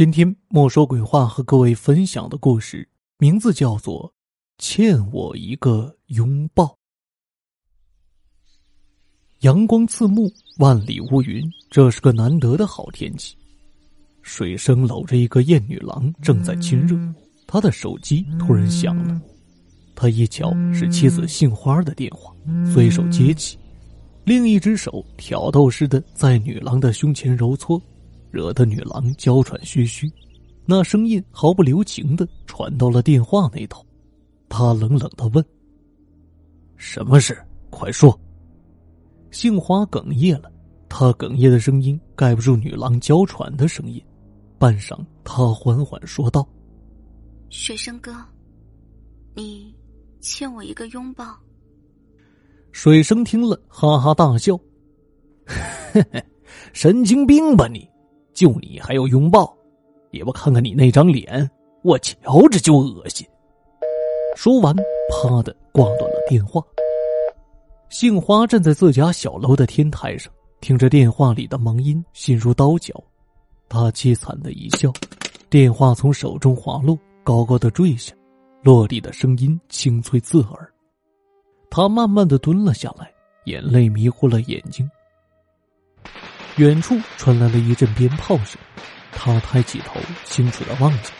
今天莫说鬼话和各位分享的故事名字叫做《欠我一个拥抱》。阳光刺目，万里无云，这是个难得的好天气。水生搂着一个艳女郎，正在亲热。他的手机突然响了，他一瞧是妻子杏花的电话，随手接起，另一只手挑逗似的在女郎的胸前揉搓。惹得女郎娇喘吁吁，那声音毫不留情的传到了电话那头。他冷冷的问：“什么事？快说。”杏花哽咽了，他哽咽的声音盖不住女郎娇喘的声音。半晌，他缓缓说道：“水生哥，你欠我一个拥抱。”水生听了，哈哈大笑：“嘿嘿，神经病吧你！”就你还要拥抱，也不看看你那张脸，我瞧着就恶心。说完，啪的挂断了电话。杏花站在自家小楼的天台上，听着电话里的忙音，心如刀绞。她凄惨的一笑，电话从手中滑落，高高的坠下，落地的声音清脆刺耳。她慢慢的蹲了下来，眼泪迷糊了眼睛。远处传来了一阵鞭炮声，他抬起头，清楚的望见，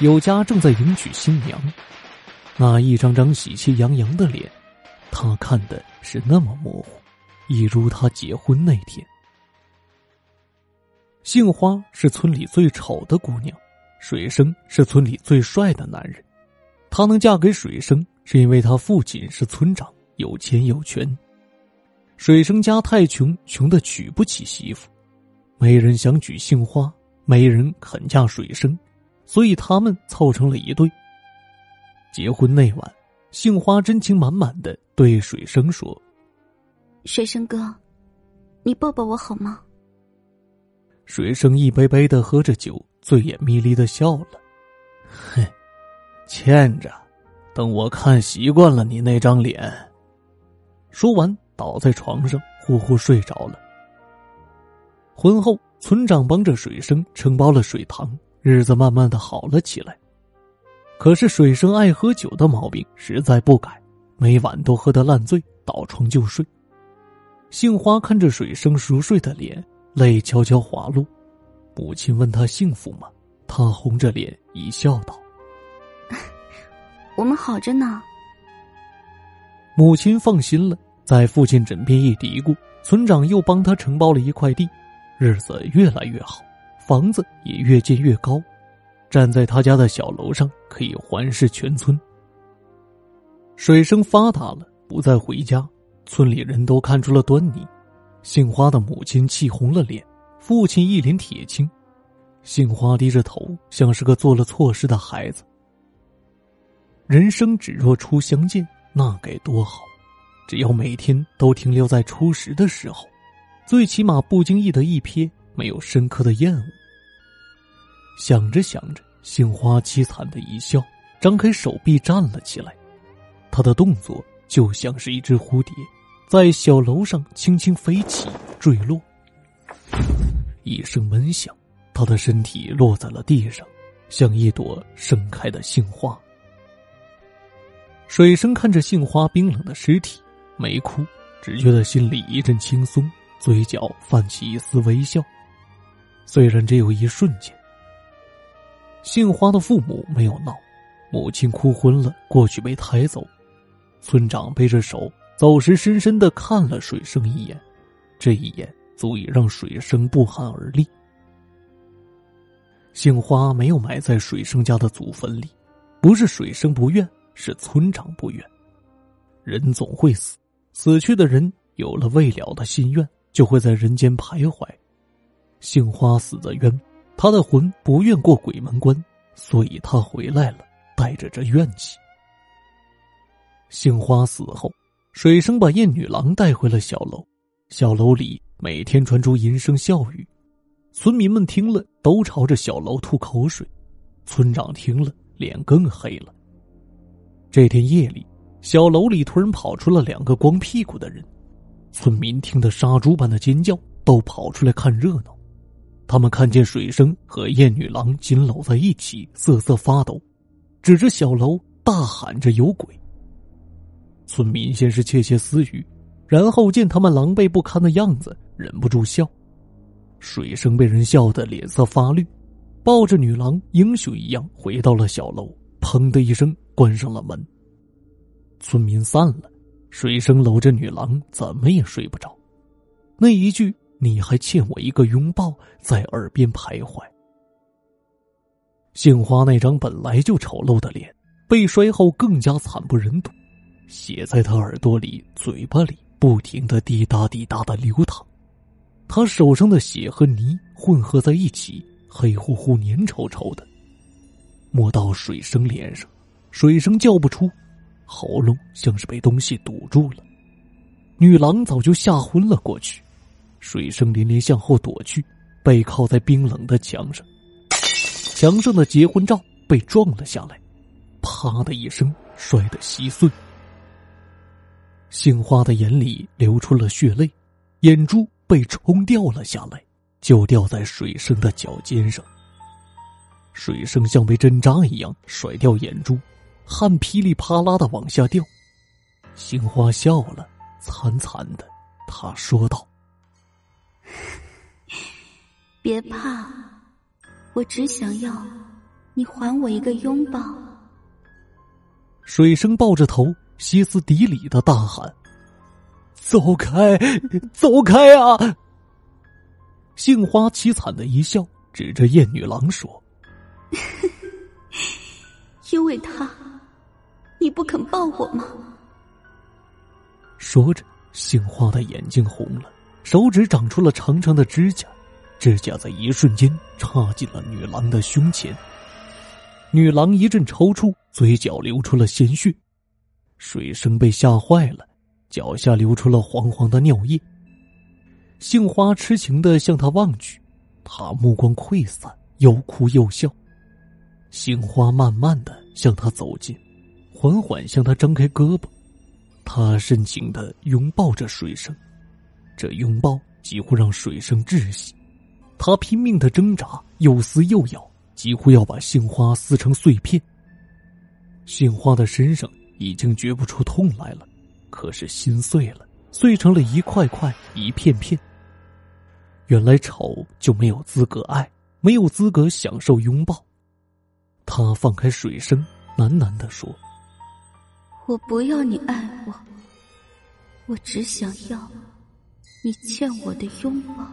有家正在迎娶新娘，那一张张喜气洋洋的脸，他看的是那么模糊，一如他结婚那天。杏花是村里最丑的姑娘，水生是村里最帅的男人，她能嫁给水生，是因为他父亲是村长，有钱有权。水生家太穷，穷的娶不起媳妇，没人想娶杏花，没人肯嫁水生，所以他们凑成了一对。结婚那晚，杏花真情满满的对水生说：“水生哥，你抱抱我好吗？”水生一杯杯的喝着酒，醉眼迷离的笑了：“嘿，欠着，等我看习惯了你那张脸。”说完。倒在床上，呼呼睡着了。婚后，村长帮着水生承包了水塘，日子慢慢的好了起来。可是水生爱喝酒的毛病实在不改，每晚都喝得烂醉，倒床就睡。杏花看着水生熟睡的脸，泪悄悄滑落。母亲问他幸福吗？他红着脸一笑道：“我们好着呢。”母亲放心了。在父亲枕边一嘀咕，村长又帮他承包了一块地，日子越来越好，房子也越建越高。站在他家的小楼上，可以环视全村。水生发达了，不再回家，村里人都看出了端倪。杏花的母亲气红了脸，父亲一脸铁青。杏花低着头，像是个做了错事的孩子。人生只若初相见，那该多好。只要每天都停留在初识的时候，最起码不经意的一瞥，没有深刻的厌恶。想着想着，杏花凄惨的一笑，张开手臂站了起来。他的动作就像是一只蝴蝶，在小楼上轻轻飞起，坠落。一声闷响，他的身体落在了地上，像一朵盛开的杏花。水生看着杏花冰冷的尸体。没哭，只觉得心里一阵轻松，嘴角泛起一丝微笑。虽然只有一瞬间。杏花的父母没有闹，母亲哭昏了，过去被抬走。村长背着手走时，深深的看了水生一眼，这一眼足以让水生不寒而栗。杏花没有埋在水生家的祖坟里，不是水生不愿，是村长不愿。人总会死。死去的人有了未了的心愿，就会在人间徘徊。杏花死的冤，他的魂不愿过鬼门关，所以他回来了，带着这怨气。杏花死后，水生把艳女郎带回了小楼，小楼里每天传出淫声笑语，村民们听了都朝着小楼吐口水，村长听了脸更黑了。这天夜里。小楼里突然跑出了两个光屁股的人，村民听得杀猪般的尖叫，都跑出来看热闹。他们看见水生和燕女郎紧搂在一起，瑟瑟发抖，指着小楼大喊着：“有鬼！”村民先是窃窃私语，然后见他们狼狈不堪的样子，忍不住笑。水生被人笑得脸色发绿，抱着女郎英雄一样回到了小楼，砰的一声关上了门。村民散了，水生搂着女郎，怎么也睡不着。那一句。你还欠我一个拥抱，在耳边徘徊。杏花那张本来就丑陋的脸，被摔后更加惨不忍睹，血在他耳朵里、嘴巴里不停的滴答滴答的流淌，他手上的血和泥混合在一起，黑乎乎、粘稠稠的，摸到水生脸上，水生叫不出，喉咙像是被东西堵住了。女郎早就吓昏了过去。水生连连向后躲去，背靠在冰冷的墙上，墙上的结婚照被撞了下来，啪的一声摔得稀碎。杏花的眼里流出了血泪，眼珠被冲掉了下来，就掉在水生的脚尖上。水生像被针扎一样甩掉眼珠，汗噼里啪啦的往下掉。杏花笑了，惨惨的，他说道。别怕，我只想要你还我一个拥抱。水生抱着头，歇斯底里的大喊：“走开，走开啊！”杏花凄惨的一笑，指着燕女郎说：“因为他，你不肯抱我吗？”说着，杏花的眼睛红了，手指长出了长长的指甲。指甲在一瞬间插进了女郎的胸前，女郎一阵抽搐，嘴角流出了鲜血。水生被吓坏了，脚下流出了黄黄的尿液。杏花痴情的向他望去，他目光溃散，又哭又笑。杏花慢慢的向他走近，缓缓向他张开胳膊，他深情的拥抱着水生，这拥抱几乎让水生窒息。他拼命的挣扎，又撕又咬，几乎要把杏花撕成碎片。杏花的身上已经觉不出痛来了，可是心碎了，碎成了一块块、一片片。原来丑就没有资格爱，没有资格享受拥抱。他放开水生，喃喃的说：“我不要你爱我，我只想要你欠我的拥抱。”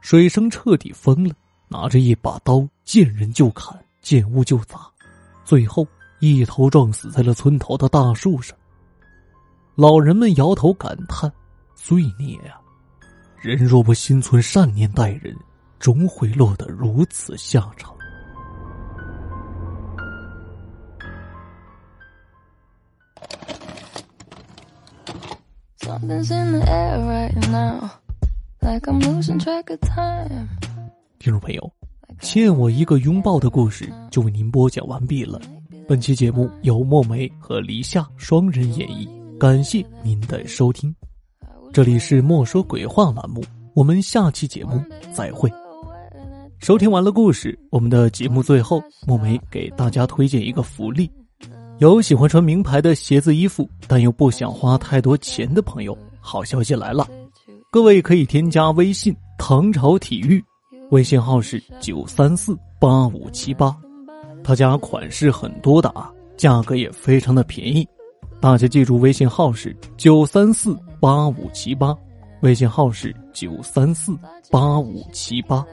水生彻底疯了，拿着一把刀，见人就砍，见物就砸，最后一头撞死在了村头的大树上。老人们摇头感叹：“罪孽啊！人若不心存善念待人，终会落得如此下场。”听众朋友，欠我一个拥抱的故事就为您播讲完毕了。本期节目由墨梅和黎夏双人演绎，感谢您的收听。这里是莫说鬼话栏目，我们下期节目再会。收听完了故事，我们的节目最后，墨梅给大家推荐一个福利：有喜欢穿名牌的鞋子衣服，但又不想花太多钱的朋友，好消息来了！各位可以添加微信“唐朝体育”，微信号是九三四八五七八，他家款式很多的啊，价格也非常的便宜，大家记住微信号是九三四八五七八，微信号是九三四八五七八。